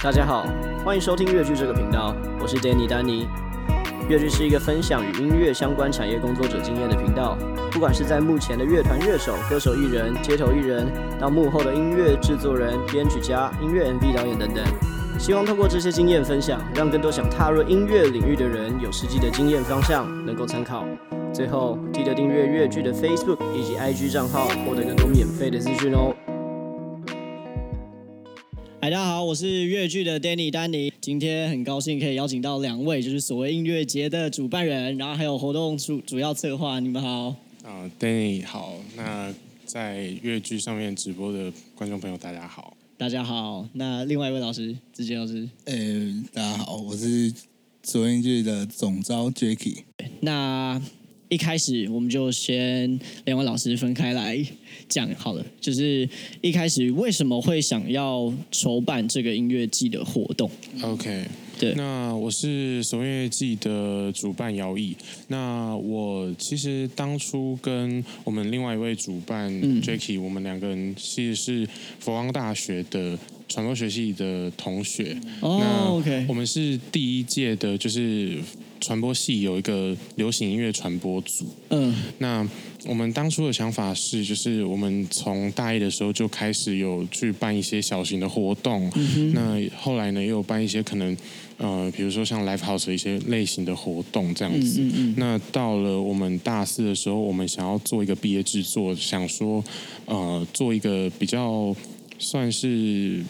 大家好，欢迎收听乐剧这个频道，我是 Danny 丹尼。乐剧是一个分享与音乐相关产业工作者经验的频道，不管是在幕前的乐团乐手、歌手艺人、街头艺人，到幕后的音乐制作人、编曲家、音乐 MV 导演等等，希望透过这些经验分享，让更多想踏入音乐领域的人有实际的经验方向，能够参考。最后，记得订阅乐剧的 Facebook 以及 IG 账号，获得更多免费的资讯哦。大家好，我是越剧的 Danny 丹尼。今天很高兴可以邀请到两位，就是所谓音乐节的主办人，然后还有活动主主要策划。你们好。啊、uh，Danny 好。那在粤剧上面直播的观众朋友，大家好。大家好。那另外一位老师，子杰老师。呃，大家好，我是所谓音乐剧的总招 Jacky。那一开始我们就先两位老师分开来讲好了，就是一开始为什么会想要筹办这个音乐季的活动？OK，对，那我是所谓音乐季的主办姚毅。那我其实当初跟我们另外一位主办 Jacky，、嗯、我们两个人其实是佛光大学的传播学系的同学。哦、那 OK，我们是第一届的，就是。传播系有一个流行音乐传播组，嗯，那我们当初的想法是，就是我们从大一的时候就开始有去办一些小型的活动，嗯、那后来呢，也有办一些可能，呃，比如说像 live house 的一些类型的活动这样子。嗯嗯嗯、那到了我们大四的时候，我们想要做一个毕业制作，想说，呃，做一个比较算是。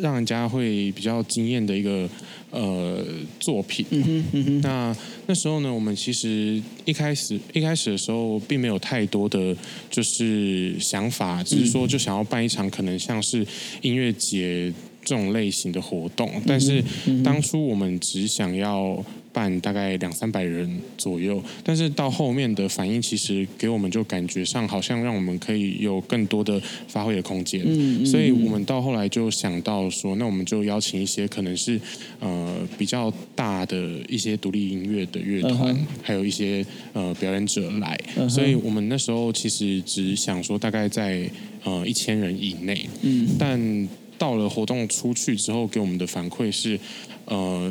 让人家会比较惊艳的一个呃作品。嗯哼嗯哼。那那时候呢，我们其实一开始一开始的时候，并没有太多的就是想法，只是说就想要办一场可能像是音乐节这种类型的活动。但是当初我们只想要。办大概两三百人左右，但是到后面的反应，其实给我们就感觉上好像让我们可以有更多的发挥的空间。嗯，所以我们到后来就想到说，那我们就邀请一些可能是呃比较大的一些独立音乐的乐团，uh -huh. 还有一些呃表演者来。Uh -huh. 所以我们那时候其实只想说大概在呃一千人以内。嗯，但到了活动出去之后，给我们的反馈是呃。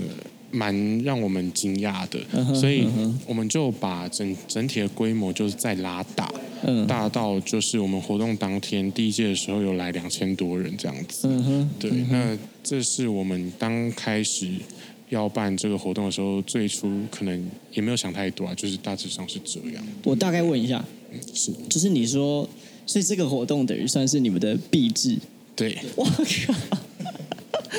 蛮让我们惊讶的，uh -huh, 所以我们就把整整体的规模就是再拉大，uh. 大到就是我们活动当天第一届的时候有来两千多人这样子。Uh 对，uh. 那这是我们刚开始要办这个活动的时候，最初可能也没有想太多啊，就是大致上是这样。我大概问一下，是，就是你说，所以这个活动等于算是你们的币制？对，我靠。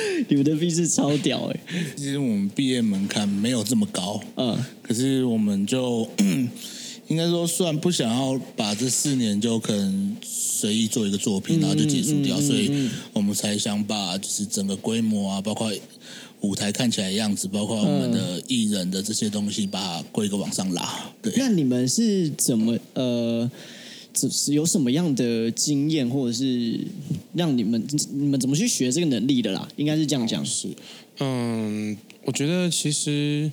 你们的毕制超屌哎！其实我们毕业门槛没有这么高，嗯，可是我们就应该说，算不想要把这四年就可能随意做一个作品，然后就结束掉，嗯嗯嗯嗯、所以我们才想把就是整个规模啊，包括舞台看起来的样子，包括我们的艺人的这些东西，把规格往上拉。对，那你们是怎么呃？只是有什么样的经验，或者是让你们你们怎么去学这个能力的啦？应该是这样讲。是，嗯，我觉得其实，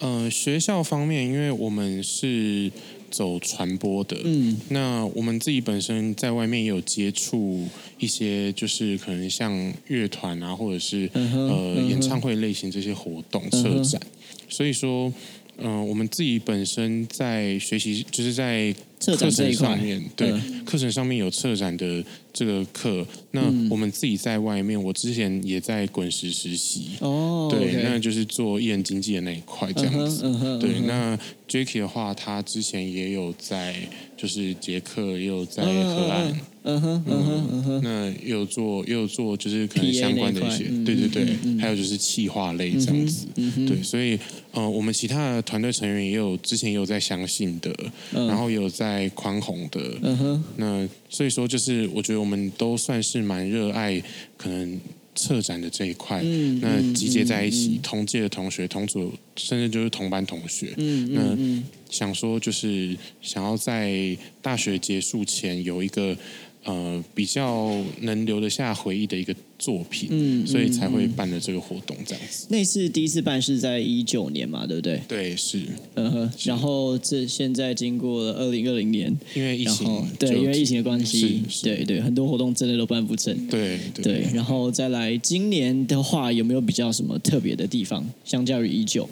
嗯，学校方面，因为我们是走传播的，嗯，那我们自己本身在外面也有接触一些，就是可能像乐团啊，或者是、嗯、呃、嗯、演唱会类型这些活动、嗯、策展，所以说，嗯，我们自己本身在学习，就是在。课程上面，对，嗯、课程上面有策展的这个课。那我们自己在外面，我之前也在滚石实习。哦，对，okay、那就是做艺人经纪的那一块这样子。嗯嗯、对，那 Jacky 的话，他之前也有在，就是捷克，也有在荷兰。嗯哼，嗯哼，嗯哼。那也有做，也有做，就是可能相关的一些，对对对、嗯，还有就是企划类这样子。嗯，对，所以，呃，我们其他的团队成员也有，之前也有在相信的，嗯、然后也有在。宽宏的，嗯哼，那所以说就是我觉得我们都算是蛮热爱可能策展的这一块，嗯，那集结在一起，嗯、同届的同学、同组，甚至就是同班同学，嗯，那、嗯、想说就是想要在大学结束前有一个呃比较能留得下回忆的一个作品，嗯，所以才会办了这个活动这样子。那次第一次办是在一九年嘛，对不对？对，是。嗯哼，然后这现在经过了二零二零年，因为疫情，对，因为疫情的关系，是对对，很多活动真的都办不成。对对，对，然后再来今年的话，有没有比较什么特别的地方？相较于一九。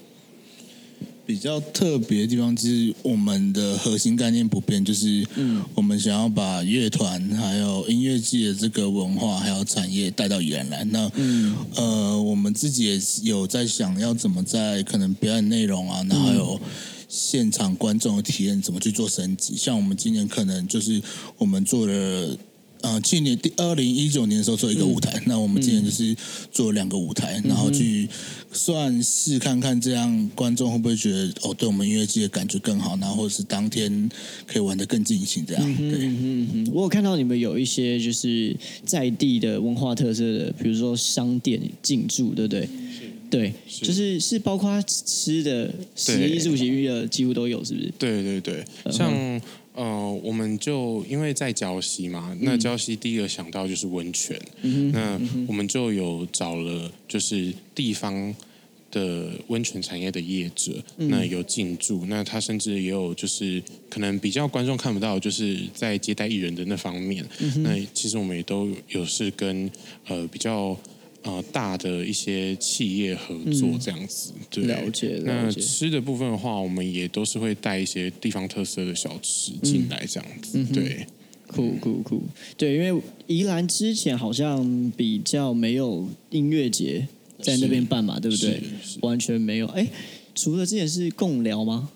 比较特别的地方就是我们的核心概念不变，就是嗯，我们想要把乐团还有音乐界的这个文化还有产业带到宜兰来。那嗯呃，我们自己也有在想要怎么在可能表演内容啊，然后还有现场观众的体验怎么去做升级。像我们今年可能就是我们做了。呃，去年第二零一九年的时候做一个舞台，嗯、那我们今年就是做两个舞台，嗯、然后去算是看看这样观众会不会觉得哦，对我们音乐季的感觉更好，然后或者是当天可以玩的更尽兴这样。嗯、对，嗯嗯，我有看到你们有一些就是在地的文化特色的，比如说商店进驻，对不对？是对，是就是是包括吃的、食衣住行娱乐几乎都有，是不是？对对对，像。嗯呃，我们就因为在礁溪嘛，嗯、那礁溪第一个想到就是温泉，嗯、那我们就有找了就是地方的温泉产业的业者，嗯、那有进驻，那他甚至也有就是可能比较观众看不到，就是在接待艺人的那方面，嗯、那其实我们也都有是跟呃比较。呃，大的一些企业合作这样子。了解。那吃的部分的话，我们也都是会带一些地方特色的小吃进来这样子，嗯、对。酷酷酷，对，因为宜兰之前好像比较没有音乐节在那边办嘛，对不对？完全没有。哎，除了之前是贡寮吗？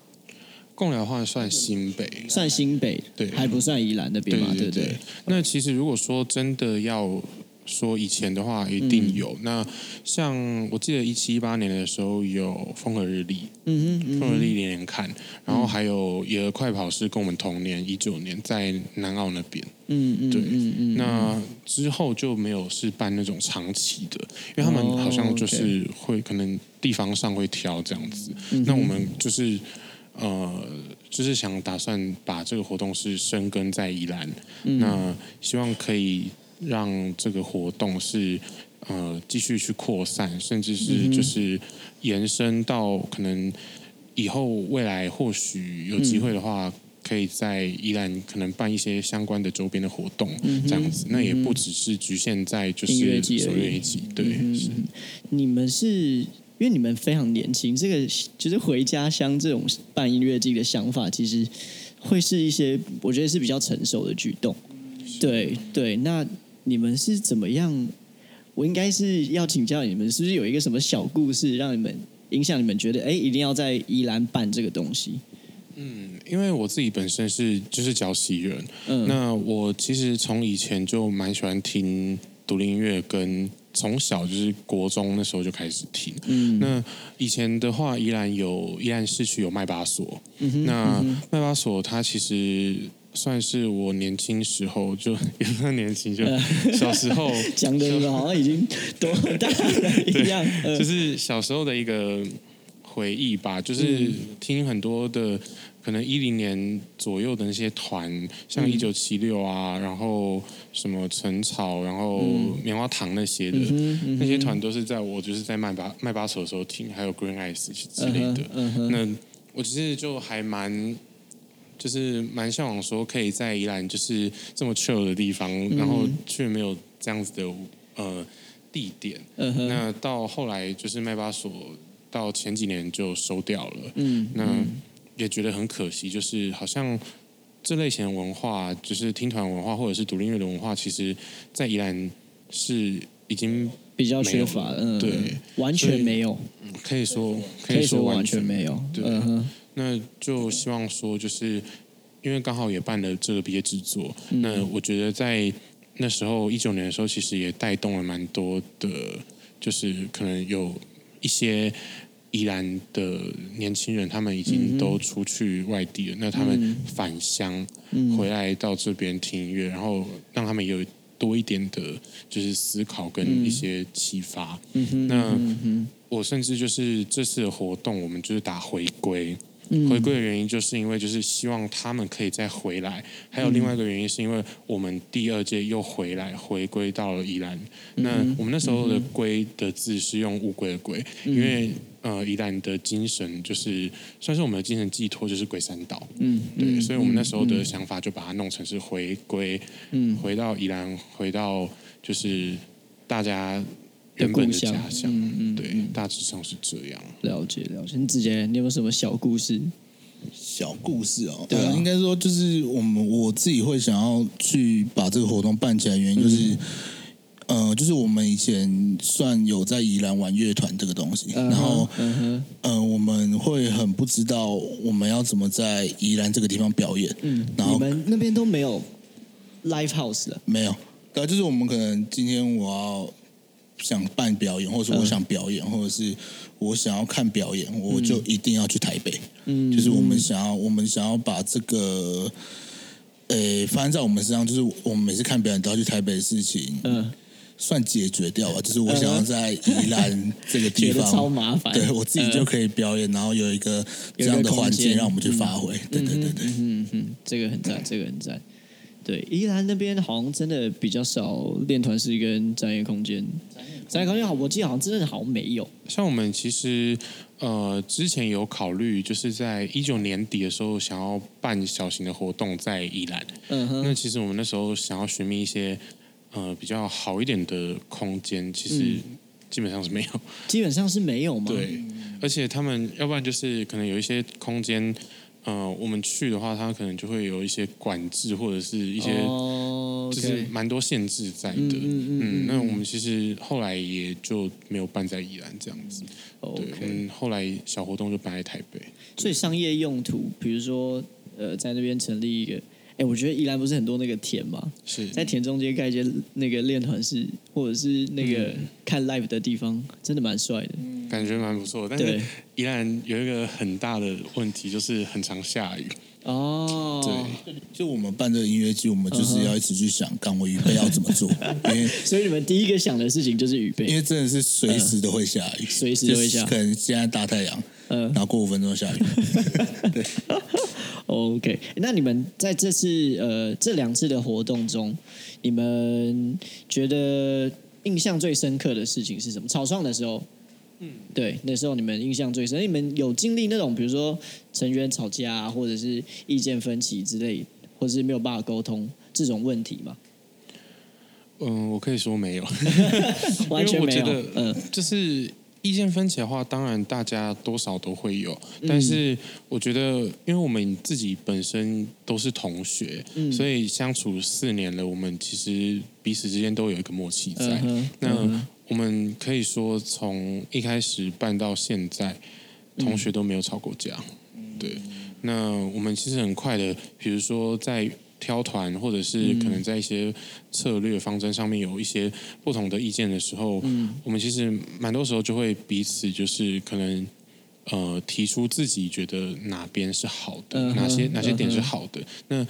共寮的话算新北，算新北，对，还不算宜兰那边嘛，对不对，对，对？那其实如果说真的要。说以前的话一定有，嗯、那像我记得一七一八年的时候有风和日丽，嗯风和日丽连连看，然后还有野鹅快跑是跟我们同年一九年在南澳那边，嗯嗯，对，嗯嗯，那之后就没有是办那种长期的，因为他们好像就是会可能地方上会挑这样子，嗯、那我们就是呃就是想打算把这个活动是深耕在宜兰，嗯、那希望可以。让这个活动是呃继续去扩散，甚至是就是延伸到可能以后未来或许有机会的话，嗯、可以在宜兰可能办一些相关的周边的活动，这样子。那也不只是局限在就是音乐季，音乐季对。嗯、是你们是因为你们非常年轻，这个就是回家乡这种办音乐季的想法，其实会是一些我觉得是比较成熟的举动。是对对，那。你们是怎么样？我应该是要请教你们，是不是有一个什么小故事让你们影响你们，觉得哎，一定要在宜兰办这个东西？嗯，因为我自己本身是就是礁溪人，嗯，那我其实从以前就蛮喜欢听独立音乐，跟从小就是国中那时候就开始听。嗯，那以前的话，宜兰有宜兰市区有麦巴索，嗯哼，那麦巴索它其实。算是我年轻时候就也算年轻，就小时候 讲的好像已经多大了一样，就是小时候的一个回忆吧。就是听很多的，可能一零年左右的那些团，像一九七六啊，然后什么陈草，然后棉花糖那些的，那些团都是在我就是在麦巴麦巴手的时候听，还有 Green Eyes 之类的。那我其实就还蛮。就是蛮向往说可以在宜兰就是这么 chill 的地方，嗯、然后却没有这样子的呃地点。嗯、那到后来就是麦巴索到前几年就收掉了。嗯，那也觉得很可惜，就是好像这类型的文化，就是听团文化或者是独立音乐的文化，其实在宜兰是已经比较缺乏了。嗯，对，完全没有，可以说可以说完全没有。对。那就希望说，就是因为刚好也办了这个毕业制作，嗯、那我觉得在那时候一九年的时候，其实也带动了蛮多的，就是可能有一些宜兰的年轻人，他们已经都出去外地了，嗯、那他们返乡回来到这边听音乐，然后让他们有多一点的，就是思考跟一些启发。嗯、那我甚至就是这次的活动，我们就是打回归。回归的原因就是因为就是希望他们可以再回来，还有另外一个原因是因为我们第二届又回来回归到了宜兰。那我们那时候的“归”的字是用乌龟的“龟”，因为呃宜兰的精神就是算是我们的精神寄托，就是龟山岛。嗯，对，所以我们那时候的想法就把它弄成是回归，嗯，回到宜兰，回到就是大家。原本的家乡，嗯嗯，对，大致上是这样。了解了解，你之前你有没有什么小故事？小故事哦，对啊，应该说就是我们我自己会想要去把这个活动办起来，原因就是，呃，就是我们以前算有在宜兰玩乐团这个东西，然后，嗯哼，呃，我们会很不知道我们要怎么在宜兰这个地方表演，嗯，然后你们那边都没有 live house 的，没有，对，就是我们可能今天我要。想办表演，或者说我想表演，嗯、或者是我想要看表演，我就一定要去台北。嗯，就是我们想要，我们想要把这个，呃、欸，发生在我们身上，就是我们每次看表演都要去台北的事情，嗯，算解决掉吧。就是我想要在宜兰 这个地方，超麻烦，对我自己就可以表演，然后有一个这样的环境让我们去发挥。嗯、对对对对，嗯嗯，这个很赞，这个很赞。对，宜兰那边好像真的比较少练团室跟展演空间。展演空间好，我记得好像真的好像没有。像我们其实呃之前有考虑，就是在一九年底的时候想要办小型的活动在宜兰。嗯哼。那其实我们那时候想要寻觅一些呃比较好一点的空间，其实基本上是没有。嗯、基本上是没有吗？对，而且他们要不然就是可能有一些空间。呃，我们去的话，它可能就会有一些管制，或者是一些，就是蛮多限制在的。嗯，嗯，嗯，嗯，那我们其实后来也就没有办在宜兰这样子。对，嗯，后来小活动就办在台北。所以商业用途，比如说，呃，在那边成立一个。哎，我觉得宜兰不是很多那个田嘛？是在田中间盖一些那个练团室，或者是那个看 live 的地方，真的蛮帅的，感觉蛮不错。但是宜兰有一个很大的问题，就是很常下雨。哦，对，就我们办这个音乐季，我们就是要一直去想，赶我预备要怎么做。因为 所以你们第一个想的事情就是预备，因为真的是随时都会下雨，随时都会下，可能现在大太阳，嗯，然后过五分钟下雨。对。OK，那你们在这次呃这两次的活动中，你们觉得印象最深刻的事情是什么？草创的时候，嗯，对，那时候你们印象最深。你们有经历那种比如说成员吵架啊，或者是意见分歧之类，或者是没有办法沟通这种问题吗？嗯，我可以说没有，完全没有。嗯，就是。意见分歧的话，当然大家多少都会有，但是我觉得，因为我们自己本身都是同学，嗯、所以相处四年了，我们其实彼此之间都有一个默契在。那我们可以说，从一开始办到现在，同学都没有吵过架。嗯、对，那我们其实很快的，比如说在。挑团，或者是可能在一些策略方针上面有一些不同的意见的时候，嗯，我们其实蛮多时候就会彼此就是可能呃提出自己觉得哪边是好的，嗯、哪些哪些点是好的，嗯、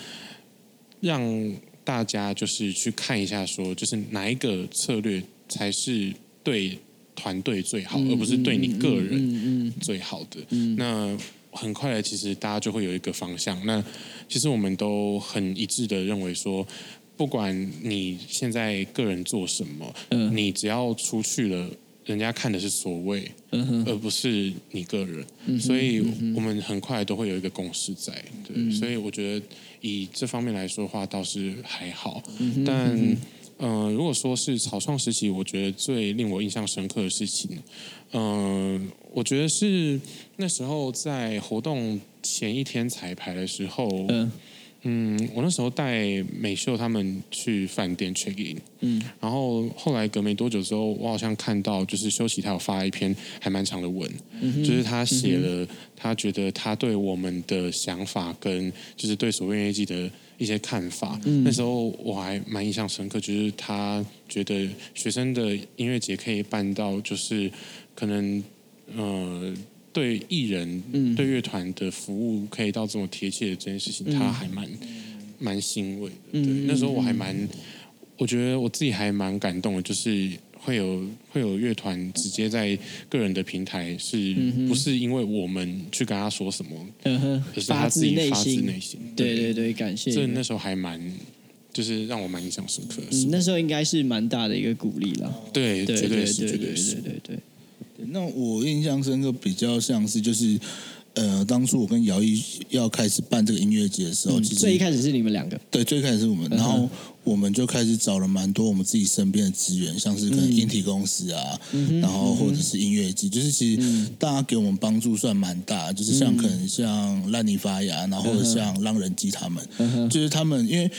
那让大家就是去看一下，说就是哪一个策略才是对团队最好，嗯、而不是对你个人最好的。嗯、那很快的，其实大家就会有一个方向。那其实我们都很一致的认为说，不管你现在个人做什么，嗯、你只要出去了，人家看的是所谓，嗯、哼而不是你个人。嗯、所以我们很快都会有一个共识在。对，嗯、所以我觉得以这方面来说的话，倒是还好。但嗯、呃，如果说是草创时期，我觉得最令我印象深刻的事情，嗯、呃。我觉得是那时候在活动前一天彩排的时候，嗯，嗯，我那时候带美秀他们去饭店 check in，嗯，然后后来隔没多久之后，我好像看到就是修齐他有发一篇还蛮长的文，就是他写了他觉得他对我们的想法跟就是对所谓音乐季的一些看法，嗯、那时候我还蛮印象深刻，就是他觉得学生的音乐节可以办到就是可能。呃，对艺人、嗯、对乐团的服务可以到这么贴切的这件事情，嗯、他还蛮蛮欣慰的。对，嗯、那时候我还蛮，我觉得我自己还蛮感动的，就是会有会有乐团直接在个人的平台是，不是因为我们去跟他说什么，嗯哼，可是他自己发自内心，对对对，感谢。这那时候还蛮，就是让我蛮印象深刻的。嗯，那时候应该是蛮大的一个鼓励了。对，对，绝对是，对，对，是，对，对，对。那我印象深刻比较像是就是。呃，当初我跟姚毅要开始办这个音乐节的时候，其实最一开始是你们两个，对，最开始是我们，然后我们就开始找了蛮多我们自己身边的资源，像是可能音体公司啊，然后或者是音乐季，就是其实大家给我们帮助算蛮大，就是像可能像烂泥发芽，然后或者像浪人机他们，就是他们因为。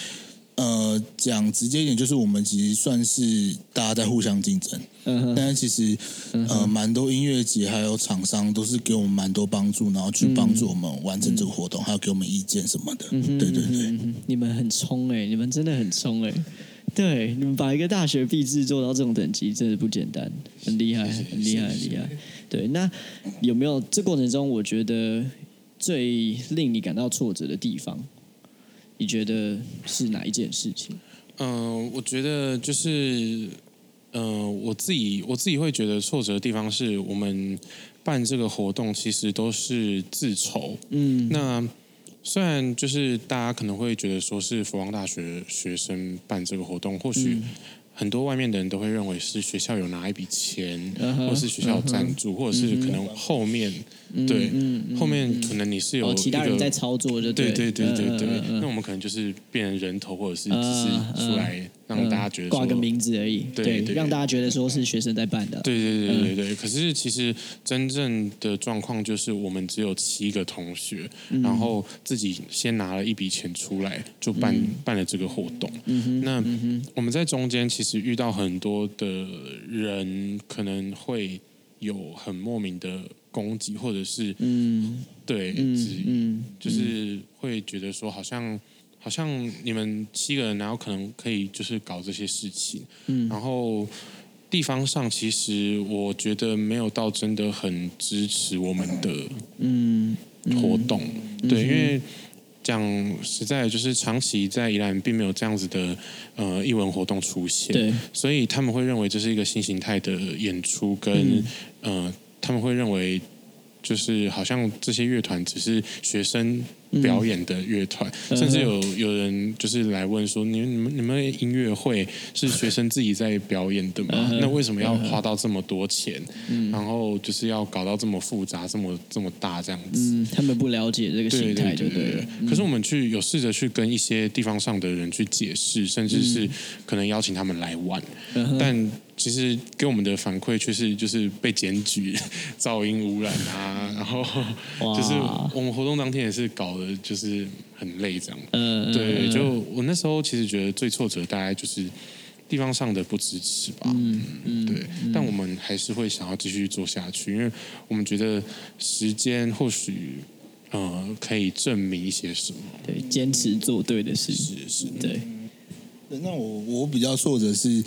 呃，讲直接一点，就是我们其实算是大家在互相竞争，嗯哼，但是其实呃，蛮多音乐节还有厂商都是给我们蛮多帮助，然后去帮助我们完成这个活动，嗯、还有给我们意见什么的。嗯，对对对，嗯、你们很冲哎、欸，你们真的很冲哎、欸，对，你们把一个大学毕制做到这种等级，真的不简单，很厉害，很厉害，很厉害。对，那有没有这过程中，我觉得最令你感到挫折的地方？你觉得是哪一件事情？嗯、呃，我觉得就是，嗯、呃，我自己我自己会觉得挫折的地方是我们办这个活动其实都是自筹。嗯，那虽然就是大家可能会觉得说是佛光大学学生办这个活动，或许。很多外面的人都会认为是学校有拿一笔钱，uh 或是学校有赞助，uh 或者是可能后面、uh 对、uh 后面可能你是有、哦、其他人在操作就，对对对对对。Uh 那我们可能就是变成人头，或者是只是出来。让大家觉得挂个名字而已，对，对，让大家觉得说是学生在办的，对对对对对。可是其实真正的状况就是，我们只有七个同学，嗯，然后自己先拿了一笔钱出来，就办，嗯，办了这个活动。嗯，那，嗯，我们在中间其实遇到很多的人，可能会有很莫名的攻击，或者是嗯，对，嗯，嗯，就是会觉得说好像。好像你们七个人，然后可能可以就是搞这些事情，嗯，然后地方上其实我觉得没有到真的很支持我们的嗯活动，嗯、对、嗯，因为讲实在，就是长期在宜兰并没有这样子的呃艺文活动出现，对，所以他们会认为这是一个新形态的演出，跟、嗯、呃他们会认为就是好像这些乐团只是学生。表演的乐团，嗯，甚至有有人就是来问说：“你们你们你们音乐会是学生自己在表演的吗？嗯、那为什么要花到这么多钱，嗯？然后就是要搞到这么复杂、这么这么大这样子？嗯、他们不了解这个心态，对对对。可是我们去有试着去跟一些地方上的人去解释，甚至是可能邀请他们来玩，嗯、但。其实给我们的反馈却是就是被检举 噪音污染啊，然后就是我们活动当天也是搞得就是很累这样。嗯，对，就我那时候其实觉得最挫折大概就是地方上的不支持吧。嗯嗯，对。但我们还是会想要继续做下去，因为我们觉得时间或许呃可以证明一些什么。对，坚持做对的事是是。对。那我我比较挫折是。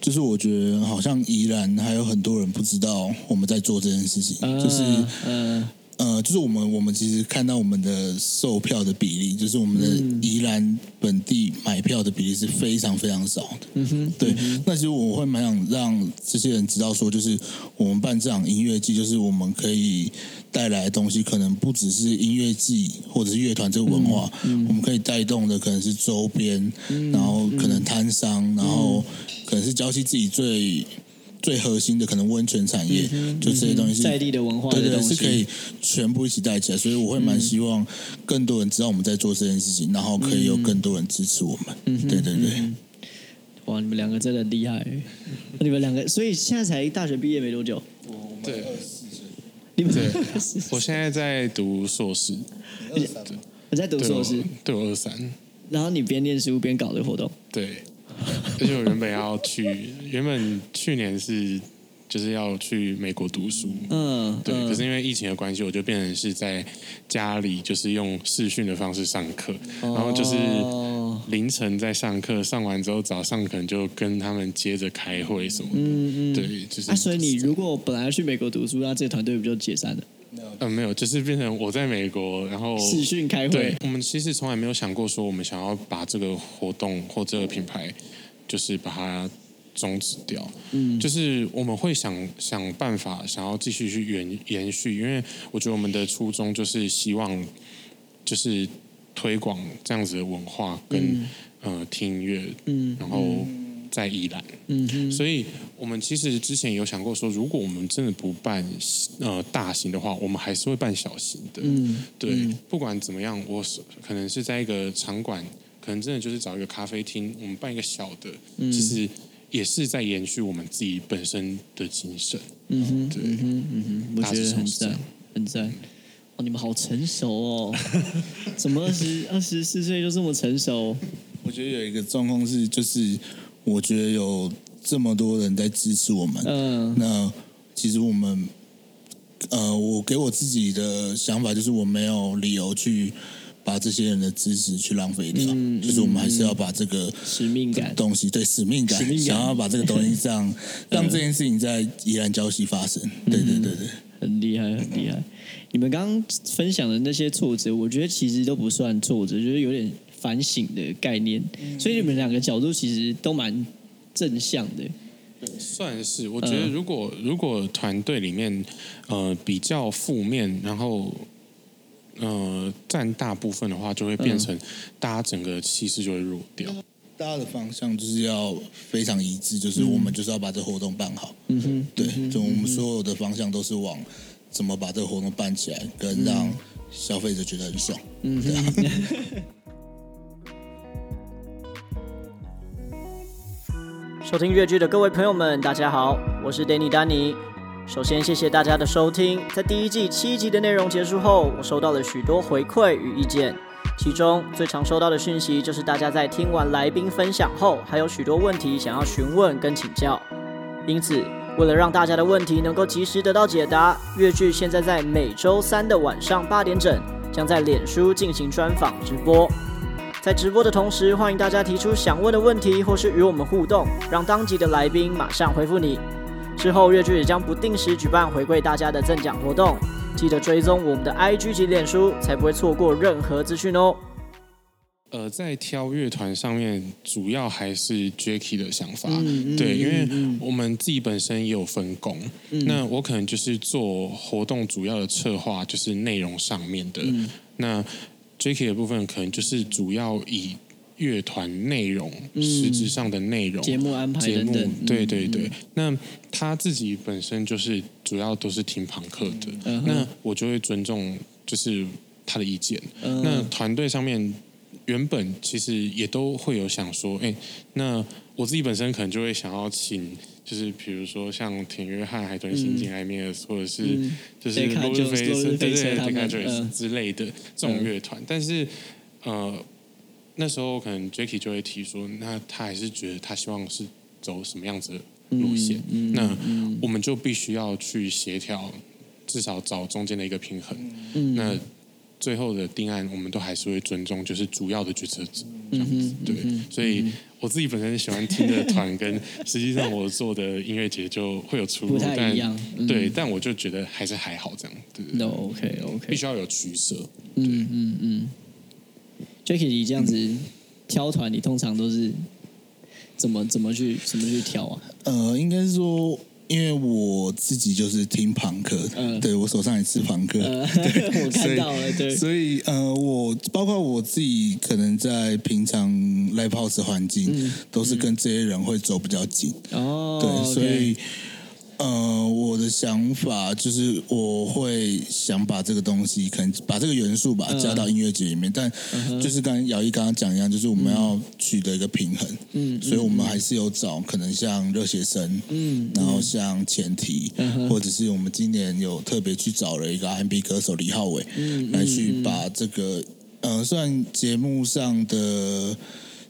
就是我觉得好像宜兰还有很多人不知道我们在做这件事情，就是呃呃，就是我们我们其实看到我们的售票的比例，就是我们的宜兰本地买票的比例是非常非常少的。嗯哼，对。那其实我会蛮想让这些人知道说，就是我们办这场音乐季，就是我们可以带来的东西，可能不只是音乐季或者是乐团这个文化，我们可以带动的可能是周边，然后可能摊商，然后。可能是礁溪自己最最核心的，可能温泉产业，嗯、就这些东西是在地的文化的，对对，是可以全部一起带起来。所以我会蛮希望更多人知道我们在做这件事情，然后可以有更多人支持我们。嗯，对对对。哇，你们两个真的厉害！你们两个，所以现在才大学毕业没多久。对，二十四岁。你们对，我现在在读硕士。二三，我在读硕士，对我二三。然后你边念书边搞这个活动，对。而且我原本要去，原本去年是就是要去美国读书，嗯，对。可是因为疫情的关系，我就变成是在家里，就是用视讯的方式上课，然后就是凌晨在上课，上完之后早上可能就跟他们接着开会什么的，嗯嗯，对，就是。啊，所以你如果本来要去美国读书，那这个团队不就解散了？嗯，没有，就是变成我在美国，然后视讯开会。对，我们其实从来没有想过说，我们想要把这个活动或这个品牌，就是把它终止掉。嗯，就是我们会想想办法，想要继续去延延续，因为我觉得我们的初衷就是希望，就是推广这样子的文化跟、嗯、呃听音乐，嗯，然后。在宜兰，嗯哼，所以我们其实之前有想过说，如果我们真的不办呃大型的话，我们还是会办小型的，嗯，对，嗯、不管怎么样，我是可能是在一个场馆，可能真的就是找一个咖啡厅，我们办一个小的，嗯、其实也是在延续我们自己本身的精神，嗯哼，对，嗯哼，嗯哼，我觉得很赞，很赞，哦，你们好成熟哦，怎么二十二十四岁就这么成熟？我觉得有一个状况是，就是。我觉得有这么多人在支持我们，嗯，那其实我们，呃，我给我自己的想法就是，我没有理由去把这些人的支持去浪费掉，嗯，就是我们还是要把这个使命感。东西，对使命感，使命感，想要把这个东西这样 让这件事情在宜兰礁溪发生，对对对对，很厉害很厉害。你们刚刚分享的那些挫折，我觉得其实都不算挫折，就是有点。反省的概念，所以你们两个角度其实都蛮正向的。算是，我觉得如果、嗯、如果团队里面呃比较负面，然后呃占大部分的话，就会变成大家整个气势就会弱掉。大家的方向就是要非常一致，就是我们就是要把这活动办好。嗯哼，对，就我们所有的方向都是往怎么把这个活动办起来，跟让消费者觉得很爽。嗯哼。收听粤剧的各位朋友们，大家好，我是 Danny 丹尼。首先，谢谢大家的收听。在第一季七集的内容结束后，我收到了许多回馈与意见，其中最常收到的讯息就是大家在听完来宾分享后，还有许多问题想要询问跟请教。因此，为了让大家的问题能够及时得到解答，粤剧现在在每周三的晚上八点整，将在脸书进行专访直播。在直播的同时，欢迎大家提出想问的问题，或是与我们互动，让当集的来宾马上回复你。之后，乐剧也将不定时举办回馈大家的赠奖活动，记得追踪我们的 IG 及脸书，才不会错过任何资讯哦。呃，在挑乐团上面，主要还是 Jacky 的想法，嗯、对，因为我们自己本身也有分工，嗯、那我可能就是做活动主要的策划，就是内容上面的，嗯、那。Jacky 的部分可能就是主要以乐团内容、嗯、实质上的内容、节目安排等等，节目，对对对。嗯、那他自己本身就是主要都是听朋克的，嗯、那我就会尊重就是他的意见。嗯、那团队上面原本其实也都会有想说，哎，那我自己本身可能就会想要请。就是比如说像田约翰、海豚刑警、艾米尔斯，或者是就是罗斯菲斯，对对对，之类的这种乐团。但是呃，那时候可能 Jacky 就会提说，那他还是觉得他希望是走什么样子的路线。那我们就必须要去协调，至少找中间的一个平衡。那最后的定案，我们都还是会尊重，就是主要的决策者这样子。对，所以。我自己本身喜欢听的团，跟实际上我做的音乐节就会有出入，不太一样。但对，但我就觉得还是还好这样。对，No OK OK，必须要有取舍。嗯嗯嗯。，Jackie，你这样子挑团，你通常都是怎么怎么去怎么去挑啊？呃，应该是说。因为我自己就是听朋克，嗯、对我手上也是朋克，嗯、对 我看到了，对，所以呃，我包括我自己，可能在平常 live house 环境，嗯、都是跟这些人会走比较近，哦，对.所以。呃，我的想法就是我会想把这个东西，可能把这个元素吧加到音乐节里面，但就是跟姚毅刚刚讲一样，就是我们要取得一个平衡。嗯，所以我们还是有找可能像热血生，嗯，然后像前提，或者是我们今年有特别去找了一个 R&B 歌手李浩伟，嗯，来去把这个呃，算节目上的。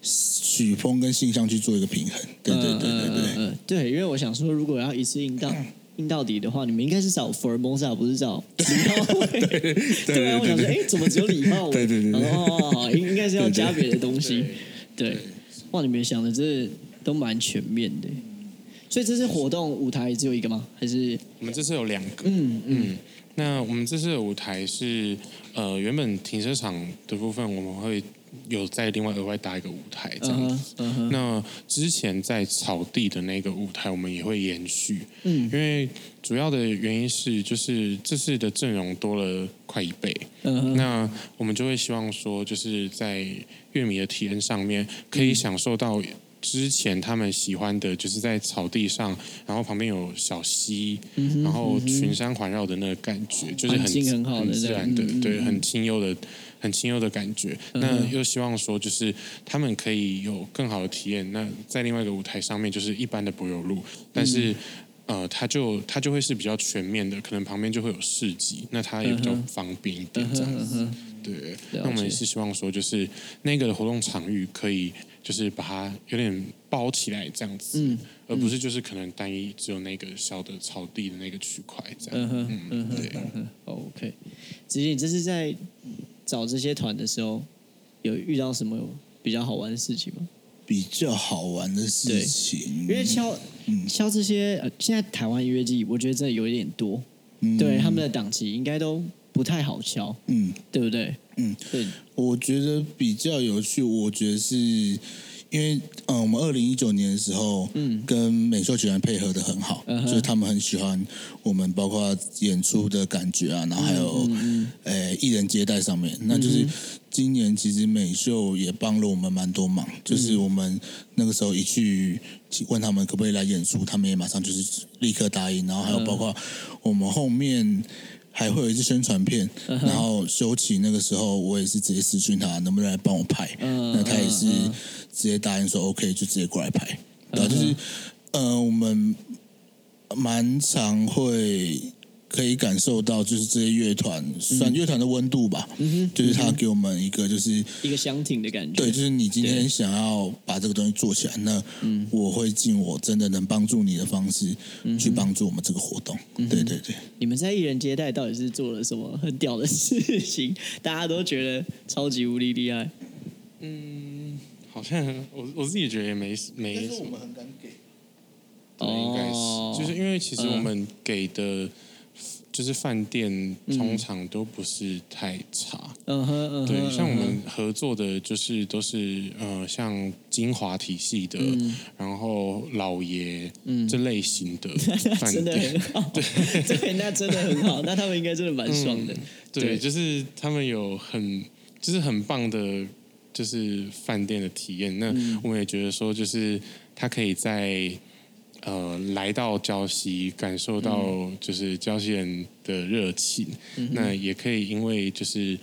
曲风跟性向去做一个平衡，对对对对对，嗯嗯，对，因为我想说，如果要一次硬到硬到底的话，你们应该是找 Formosa，不是找 李浩伟，对对对，对啊，我想说，哎，怎么只有李浩伟？对对对，哦，应应该是要加别的东西，对，哇，你们想的这都蛮全面的，所以这次活动舞台只有一个吗？还是？我们这次有两个？嗯。嗯，那我们这次的舞台是呃，原本停车场的部分我们会。有在另外额外搭一个舞台这样子。Uh huh, uh huh. 那之前在草地的那个舞台，我们也会延续。嗯，因为主要的原因是，就是这次的阵容多了快一倍。嗯、uh，huh. 那我们就会希望说，就是在乐迷的体验上面，可以享受到之前他们喜欢的，就是在草地上，然后旁边有小溪，嗯、然后群山环绕的那个感觉，就是很很，很自然的，嗯、对，很清幽的。很清幽的感觉，那又希望说，就是他们可以有更好的体验。那在另外一个舞台上面，就是一般的柏油路，但是呃，它就它就会是比较全面的，可能旁边就会有市集，那它也比较方便一点这样子。对，那我们也是希望说，就是那个活动场域可以，就是把它有点包起来这样子，嗯，而不是就是可能单一只有那个小的草地的那个区块这样。嗯嗯，对。OK，子怡，这是在。找这些团的时候，有遇到什么比较好玩的事情吗？比较好玩的事情，因为敲、嗯、敲这些，呃，现在台湾音乐季，我觉得真的有一点多，嗯、对他们的档期应该都不太好敲，嗯，对不对？嗯，对，我觉得比较有趣，我觉得是。因为嗯，我们二零一九年的时候，嗯，跟美秀集团配合的很好，嗯、就是他们很喜欢我们，包括演出的感觉啊，然后还有呃、嗯嗯、艺人接待上面，那就是今年其实美秀也帮了我们蛮多忙，就是我们那个时候一去问他们可不可以来演出，他们也马上就是立刻答应，然后还有包括我们后面。还会有一支宣传片，然后修齐那个时候，我也是直接私讯他，能不能来帮我拍？那他也是直接答应说 OK，就直接过来拍。然后就是，呃，我们蛮常会。可以感受到，就是这些乐团算乐团的温度吧，嗯、哼就是他给我们一个就是一个相挺的感觉。对，就是你今天想要把这个东西做起来，对那我会尽我真的能帮助你的方式去帮助我们这个活动。嗯、对对对。你们在艺人接待到底是做了什么很屌的事情？大家都觉得超级无敌厉害。嗯，好像我我自己觉得也没没。但是我们很敢给。对，应该是，哦、就是因为其实我们给的。嗯就是饭店通常都不是太差，嗯哼，嗯对，像我们合作的，就是都是呃，像金华体系的，嗯、然后老爷这类型的饭店，嗯、真的很好，对，对，那真的很好，那他们应该真的蛮爽的，嗯、对，对就是他们有很就是很棒的，就是饭店的体验，那我们也觉得说，就是他可以在。呃，来到礁溪，感受到就是礁溪人的热情，嗯、那也可以因为就是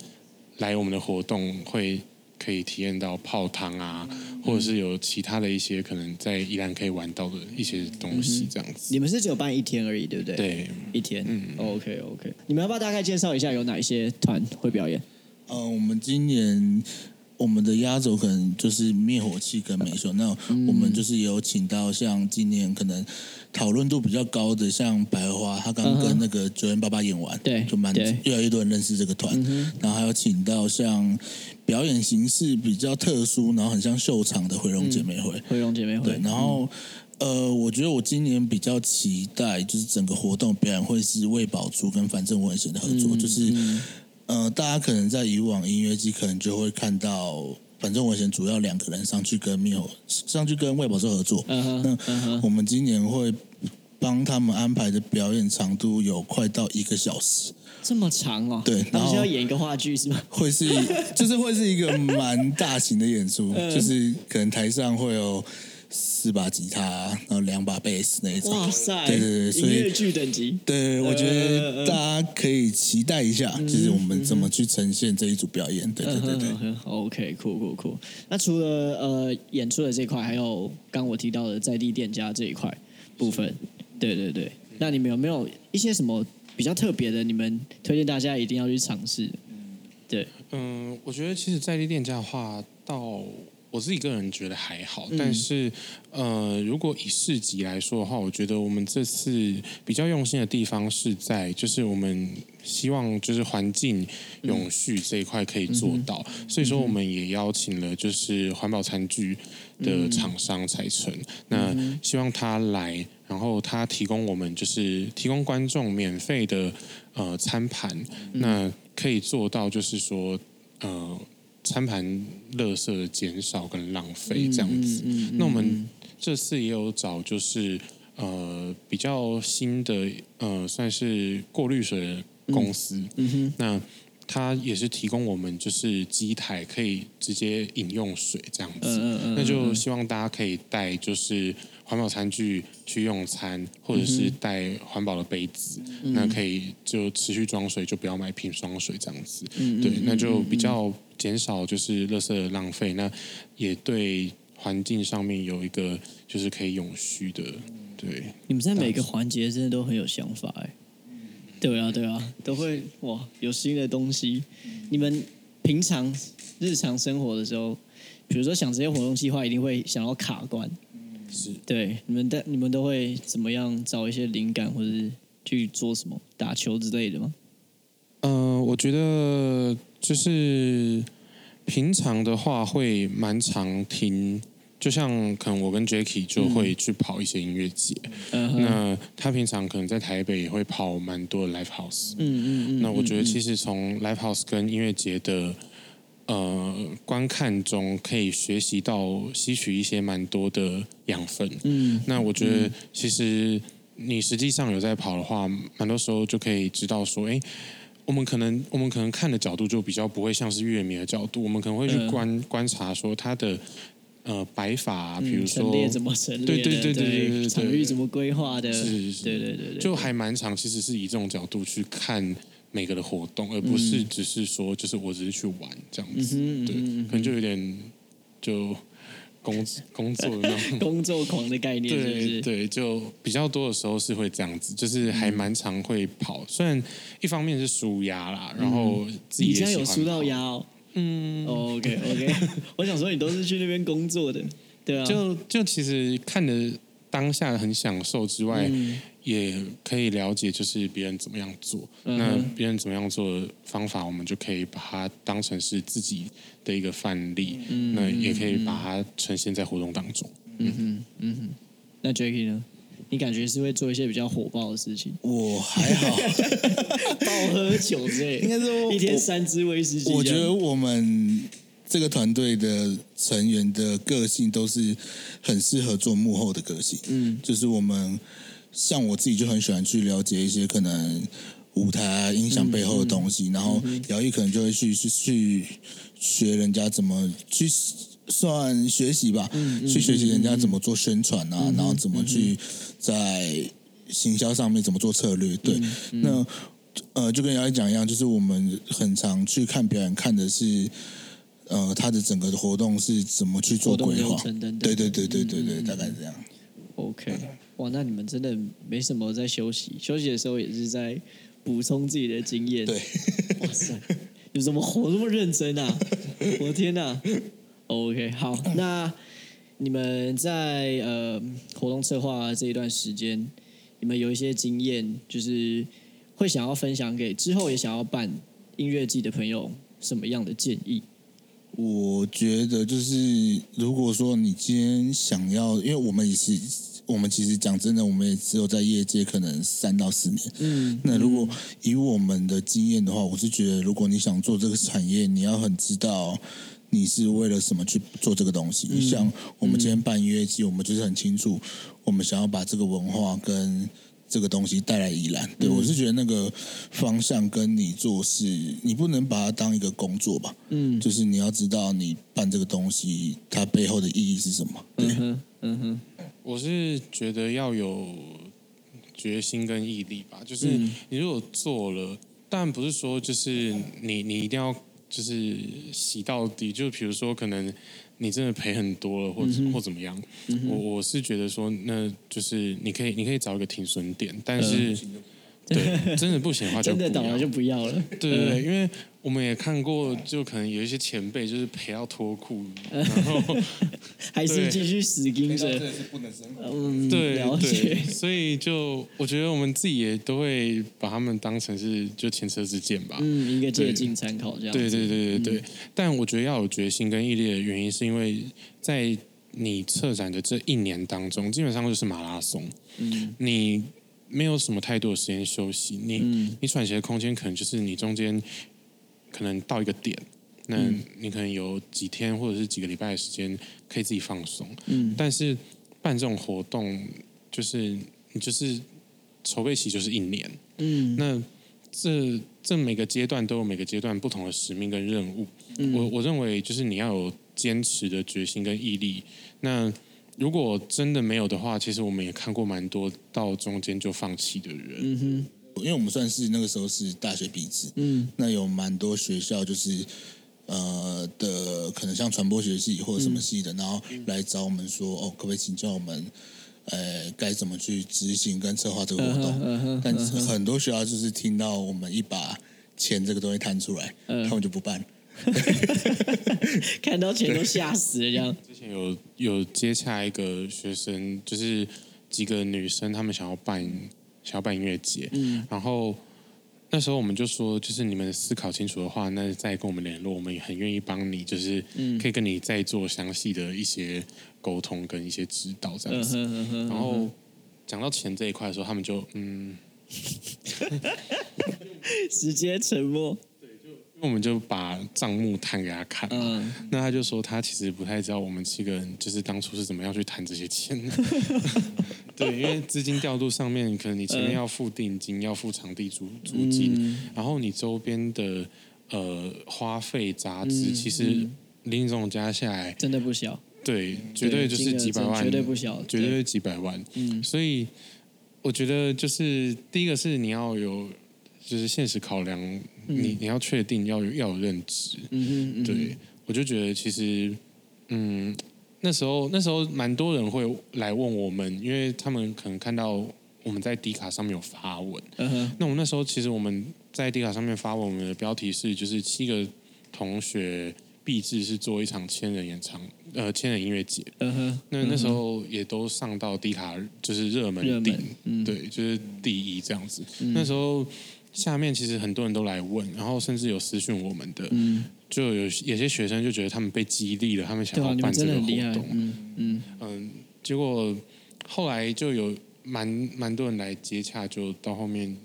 来我们的活动，会可以体验到泡汤啊，嗯、或者是有其他的一些可能在宜兰可以玩到的一些东西，这样子。你们是只有办一天而已，对不对？对，一天。嗯，OK OK。你们要不要大概介绍一下有哪一些团会表演？呃，我们今年。我们的压轴可能就是灭火器跟美秀，那我们就是有请到像今年可能讨论度比较高的，像百合花，他刚跟那个九零八八演完，对，就蛮越来越多人认识这个团。然后还有请到像表演形式比较特殊，然后很像秀场的回龙姐妹会，回龙姐妹会。对，然后呃，我觉得我今年比较期待就是整个活动表演会是魏宝珠跟樊正文贤的合作，就是。呃，大家可能在以往音乐季可能就会看到，反正我以前主要两个人上去跟猕猴上去跟魏宝珠合作。Uh huh, 那、uh huh. 我们今年会帮他们安排的表演长度有快到一个小时，这么长哦？对，然后要演一个话剧是吗？会是，就是会是一个蛮大型的演出，uh. 就是可能台上会有。四把吉他，然后两把贝斯那一种。哇塞！对对对，所以音乐剧等级。对，我觉得大家可以期待一下，就是我们怎么去呈现这一组表演。对对对对。OK，酷酷酷。那除了呃演出的这块，还有刚我提到的在地店家这一块部分。对对对。那你们有没有一些什么比较特别的？你们推荐大家一定要去尝试？对。嗯，我觉得其实在地店家的话，到。我自己个人觉得还好，但是，呃，如果以市集来说的话，我觉得我们这次比较用心的地方是在，就是我们希望就是环境永续这一块可以做到，嗯、所以说我们也邀请了就是环保餐具的厂商彩成，嗯、那希望他来，然后他提供我们就是提供观众免费的呃餐盘，嗯、那可以做到就是说呃。餐盘垃圾的减少跟浪费这样子。嗯嗯嗯、那我们这次也有找就是呃比较新的呃算是过滤水的公司，那它也是提供我们就是机台可以直接饮用水这样子。那就希望大家可以带就是。环保餐具去用餐，或者是带环保的杯子，嗯、那可以就持续装水，就不要买瓶装水这样子。嗯、对，那就比较减少就是垃圾的浪费，那也对环境上面有一个就是可以永续的。对，你们在每个环节真的都很有想法哎。对啊，对啊，都会哇有新的东西。你们平常日常生活的时候，比如说想这些活动计划，一定会想要卡关。是对，你们的你们都会怎么样找一些灵感，或者是去做什么打球之类的吗？嗯、呃，我觉得就是平常的话会蛮常听，就像可能我跟 Jacky 就会去跑一些音乐节，嗯、那他平常可能在台北也会跑蛮多的 Live House，嗯嗯嗯，嗯，那我觉得其实从 Live House 跟音乐节的。呃，观看中可以学习到吸取一些蛮多的养分。嗯，那我觉得其实你实际上有在跑的话，蛮多时候就可以知道说，哎，我们可能我们可能看的角度就比较不会像是乐迷的角度，我们可能会去观、嗯、观察说他的呃摆法，比如说、嗯、怎么陈列，对对对对对对，场域怎么规划的，是是，对对对对，就还蛮长，其实是以这种角度去看。每个的活动，而不是只是说，就是我只是去玩这样子，嗯、对，嗯、可能就有点就工工作的那种 工作狂的概念是不是，对对，就比较多的时候是会这样子，就是还蛮常会跑，虽然一方面是舒压啦，然后自己也你现在有舒到压哦，嗯、oh,，OK OK，我想说你都是去那边工作的，对啊，就就其实看的当下很享受之外。嗯也可以了解，就是别人怎么样做，嗯、那别人怎么样做的方法，我们就可以把它当成是自己的一个范例。嗯，那也可以把它呈现在活动当中。嗯哼，嗯哼。那 Jacky 呢？你感觉是会做一些比较火爆的事情？我还好，暴喝酒之类，应该说一天三支威士忌。我觉得我们这个团队的成员的个性都是很适合做幕后的个性。嗯，就是我们。像我自己就很喜欢去了解一些可能舞台啊音响背后的东西，嗯嗯、然后姚毅可能就会去去去学人家怎么去算学习吧，嗯嗯、去学习人家怎么做宣传啊，嗯、然后怎么去在行销上面怎么做策略。对，那呃就跟姚毅讲一样，就是我们很常去看表演，看的是呃他的整个的活动是怎么去做规划。对对对对对对，嗯、大概是这样。OK。哇，那你们真的没什么在休息，休息的时候也是在补充自己的经验。对，哇塞，你怎么活那么认真啊？我的天哪！OK，好，那你们在呃活动策划这一段时间，你们有一些经验，就是会想要分享给之后也想要办音乐季的朋友什么样的建议？我觉得就是，如果说你今天想要，因为我们也是。我们其实讲真的，我们也只有在业界可能三到四年。嗯，那如果以我们的经验的话，我是觉得，如果你想做这个产业，你要很知道你是为了什么去做这个东西。嗯、像我们今天办音乐季，我们就是很清楚，我们想要把这个文化跟。这个东西带来宜兰，对、嗯、我是觉得那个方向跟你做事，你不能把它当一个工作吧？嗯，就是你要知道你办这个东西它背后的意义是什么。对，嗯哼，嗯哼，我是觉得要有决心跟毅力吧。就是你如果做了，但不是说就是你你一定要就是洗到底。就比如说可能。你真的赔很多了，或者、嗯、或怎么样？嗯、我我是觉得说，那就是你可以你可以找一个停损点，但是、呃、对 真的不行的话就，真的倒了就不要了。对对对，因为。我们也看过，就可能有一些前辈就是赔到脱裤，然后 还是继续死盯着。嗯，对，了解。所以就我觉得我们自己也都会把他们当成是就前车之鉴吧。嗯，一个借鉴参考这样。对对对对对。嗯、但我觉得要有决心跟毅力的原因，是因为在你策展的这一年当中，基本上就是马拉松。嗯。你没有什么太多的时间休息，你、嗯、你喘息的空间可能就是你中间。可能到一个点，那你可能有几天或者是几个礼拜的时间可以自己放松。嗯，但是办这种活动，就是你就是筹备期就是一年。嗯，那这这每个阶段都有每个阶段不同的使命跟任务。嗯，我我认为就是你要有坚持的决心跟毅力。那如果真的没有的话，其实我们也看过蛮多到中间就放弃的人。嗯哼，因为我们算是那个时候是大学毕制，嗯，那有蛮多学校就是呃的，可能像传播学系或者什么系的，嗯、然后来找我们说，哦，可不可以请教我们，呃，该怎么去执行跟策划这个活动？Uh uh 但是很多学校就是听到我们一把钱这个东西摊出来，uh. 他们就不办。看到钱都吓死了，这样。之前有有接洽一个学生，就是几个女生，她们想要办想要办音乐节，嗯，然后那时候我们就说，就是你们思考清楚的话，那再跟我们联络，我们也很愿意帮你，就是可以跟你再做详细的一些沟通跟一些指导这样子。嗯哼嗯哼，然后讲到钱这一块的时候，他们就嗯，直接沉默。我们就把账目摊给他看，嗯，那他就说他其实不太知道我们七个人就是当初是怎么样去谈这些钱的。对，因为资金调度上面，可能你前面要付定金，嗯、要付场地租租金，嗯、然后你周边的呃花费杂支，嗯、其实林总加下来真的不小。对，绝对就是几百万，绝对不小，绝对是几百万。嗯，所以我觉得就是第一个是你要有。就是现实考量，你你要确定要有要有认知，嗯哼，嗯，对，我就觉得其实，嗯，那时候那时候蛮多人会来问我们，因为他们可能看到我们在 D 卡上面有发文，嗯哼，那我们那时候其实我们在 D 卡上面发文，我们的标题是就是七个同学毕志是做一场千人演唱，呃，千人音乐节，嗯哼，那那时候也都上到 D 卡就是热门顶，嗯、对，就是第一这样子，嗯、那时候。下面其实很多人都来问，然后甚至有私讯我们的，嗯、就有有些学生就觉得他们被激励了，他们想要办这个活动，嗯嗯，嗯，结果后来就有蛮蛮多人来接洽，就到后面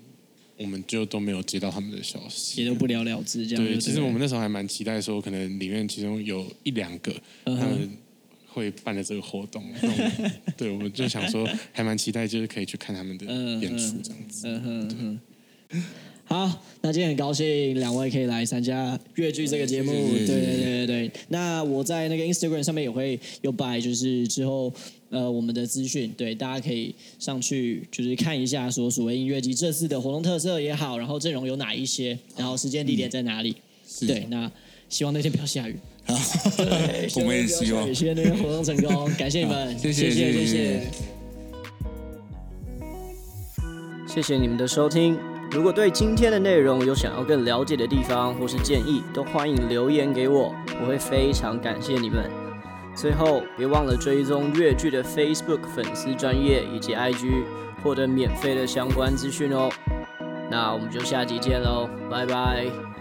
我们就都没有接到他们的消息，也都不了了之这样。对，其实我们那时候还蛮期待说，可能里面其中有一两个他们会办的这个活动，对，我们就想说还蛮期待，就是可以去看他们的 演出这样子，嗯哼。对 好，那今天很高兴两位可以来参加越剧这个节目。对对对对对。那我在那个 Instagram 上面也会有摆，就是之后呃我们的资讯，对，大家可以上去就是看一下，说所谓音乐祭这次的活动特色也好，然后阵容有哪一些，然后时间地点在哪里。嗯、对，那希望那天不要下雨。好，我们也希望。希望那天活动成功，感谢你们，谢谢谢谢。谢谢，谢谢你们的收听。如果对今天的内容有想要更了解的地方或是建议，都欢迎留言给我，我会非常感谢你们。最后，别忘了追踪越剧的 Facebook 粉丝专页以及 IG，获得免费的相关资讯哦。那我们就下集见喽，拜拜。